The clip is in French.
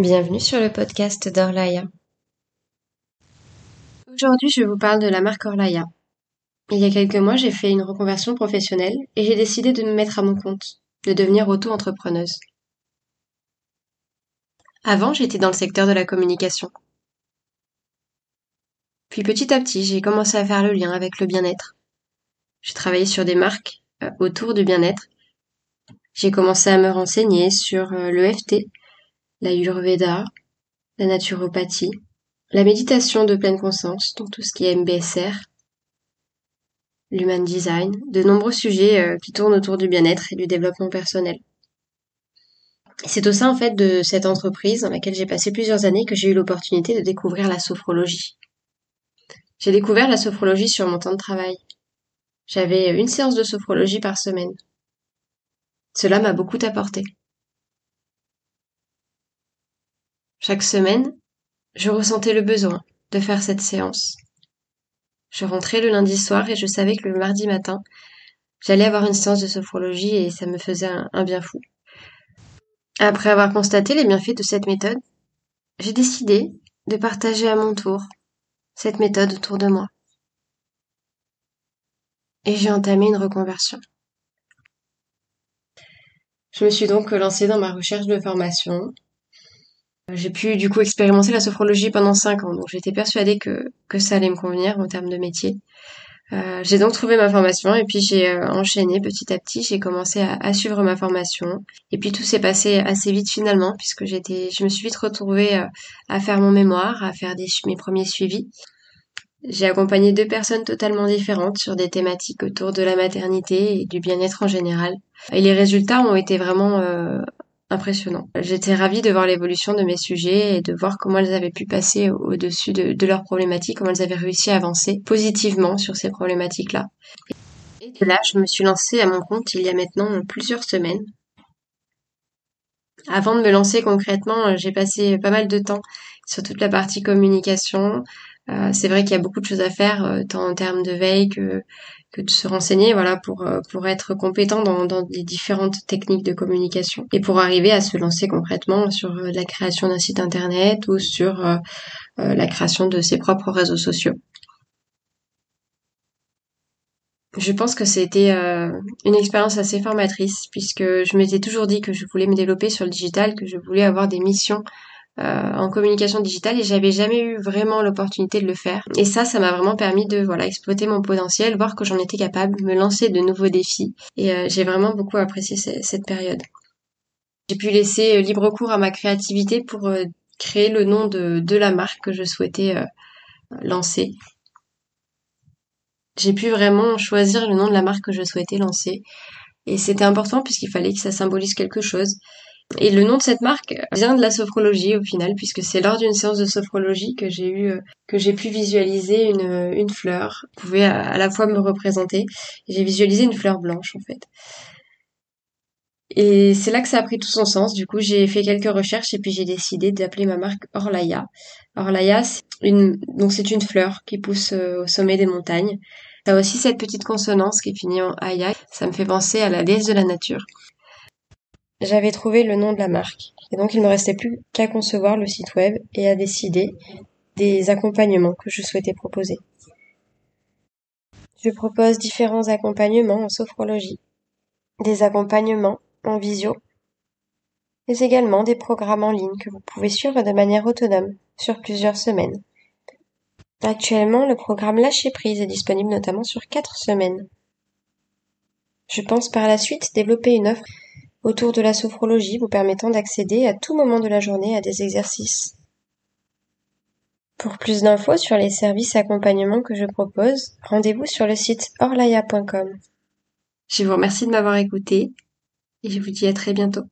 Bienvenue sur le podcast d'Orlaya. Aujourd'hui, je vous parle de la marque Orlaya. Il y a quelques mois, j'ai fait une reconversion professionnelle et j'ai décidé de me mettre à mon compte, de devenir auto-entrepreneuse. Avant, j'étais dans le secteur de la communication. Puis petit à petit, j'ai commencé à faire le lien avec le bien-être. J'ai travaillé sur des marques euh, autour du bien-être. J'ai commencé à me renseigner sur euh, l'EFT, la Yurveda, la naturopathie, la méditation de pleine conscience, donc tout ce qui est MBSR, l'human design, de nombreux sujets euh, qui tournent autour du bien-être et du développement personnel. C'est au sein en fait de cette entreprise dans laquelle j'ai passé plusieurs années que j'ai eu l'opportunité de découvrir la sophrologie. J'ai découvert la sophrologie sur mon temps de travail. J'avais une séance de sophrologie par semaine. Cela m'a beaucoup apporté. Chaque semaine, je ressentais le besoin de faire cette séance. Je rentrais le lundi soir et je savais que le mardi matin, j'allais avoir une séance de sophrologie et ça me faisait un, bien fou. Après avoir constaté les bienfaits de cette méthode, j'ai décidé de partager à mon tour cette méthode autour de moi. Et j'ai entamé une reconversion. Je me suis donc lancée dans ma recherche de formation j'ai pu du coup expérimenter la sophrologie pendant cinq ans, donc j'étais persuadée que, que ça allait me convenir en termes de métier. Euh, j'ai donc trouvé ma formation et puis j'ai euh, enchaîné petit à petit. J'ai commencé à, à, suivre ma formation et puis tout s'est passé assez vite finalement puisque j'étais, je me suis vite retrouvée euh, à faire mon mémoire, à faire des, mes premiers suivis. J'ai accompagné deux personnes totalement différentes sur des thématiques autour de la maternité et du bien-être en général. Et les résultats ont été vraiment euh, impressionnant. J'étais ravie de voir l'évolution de mes sujets et de voir comment elles avaient pu passer au-dessus de, leurs problématiques, comment elles avaient réussi à avancer positivement sur ces problématiques-là. Et de là, je me suis lancée à mon compte il y a maintenant plusieurs semaines. Avant de me lancer concrètement, j'ai passé pas mal de temps sur toute la partie communication, euh, c'est vrai qu'il y a beaucoup de choses à faire, euh, tant en termes de veille que, de se renseigner, voilà, pour, euh, être compétent dans, dans les différentes techniques de communication et pour arriver à se lancer concrètement sur la création d'un site internet ou sur la création de ses propres réseaux sociaux. Je pense que c'était une expérience assez formatrice puisque je m'étais toujours dit que je voulais me développer sur le digital, que je voulais avoir des missions euh, en communication digitale et j'avais jamais eu vraiment l'opportunité de le faire. Et ça, ça m'a vraiment permis de voilà exploiter mon potentiel, voir que j'en étais capable, me lancer de nouveaux défis. Et euh, j'ai vraiment beaucoup apprécié cette période. J'ai pu laisser euh, libre cours à ma créativité pour créer le nom de, de la marque que je souhaitais lancer. J'ai pu vraiment choisir le nom de la marque que je souhaitais lancer. Et c'était important puisqu'il fallait que ça symbolise quelque chose. Et le nom de cette marque vient de la sophrologie au final, puisque c'est lors d'une séance de sophrologie que j'ai eu, euh, que j'ai pu visualiser une, une fleur, qui pouvait à, la fois me représenter. J'ai visualisé une fleur blanche en fait. Et c'est là que ça a pris tout son sens. Du coup, j'ai fait quelques recherches et puis j'ai décidé d'appeler ma marque Orlaya. Orlaya, c'est une, donc c'est une fleur qui pousse euh, au sommet des montagnes. Ça a aussi cette petite consonance qui finit en aya. Ça me fait penser à la déesse de la nature. J'avais trouvé le nom de la marque, et donc il ne me restait plus qu'à concevoir le site web et à décider des accompagnements que je souhaitais proposer. Je propose différents accompagnements en sophrologie, des accompagnements en visio, mais également des programmes en ligne que vous pouvez suivre de manière autonome sur plusieurs semaines. Actuellement, le programme Lâcher prise est disponible notamment sur quatre semaines. Je pense par la suite développer une offre autour de la sophrologie vous permettant d'accéder à tout moment de la journée à des exercices. Pour plus d'infos sur les services accompagnement que je propose, rendez-vous sur le site orlaya.com. Je vous remercie de m'avoir écouté et je vous dis à très bientôt.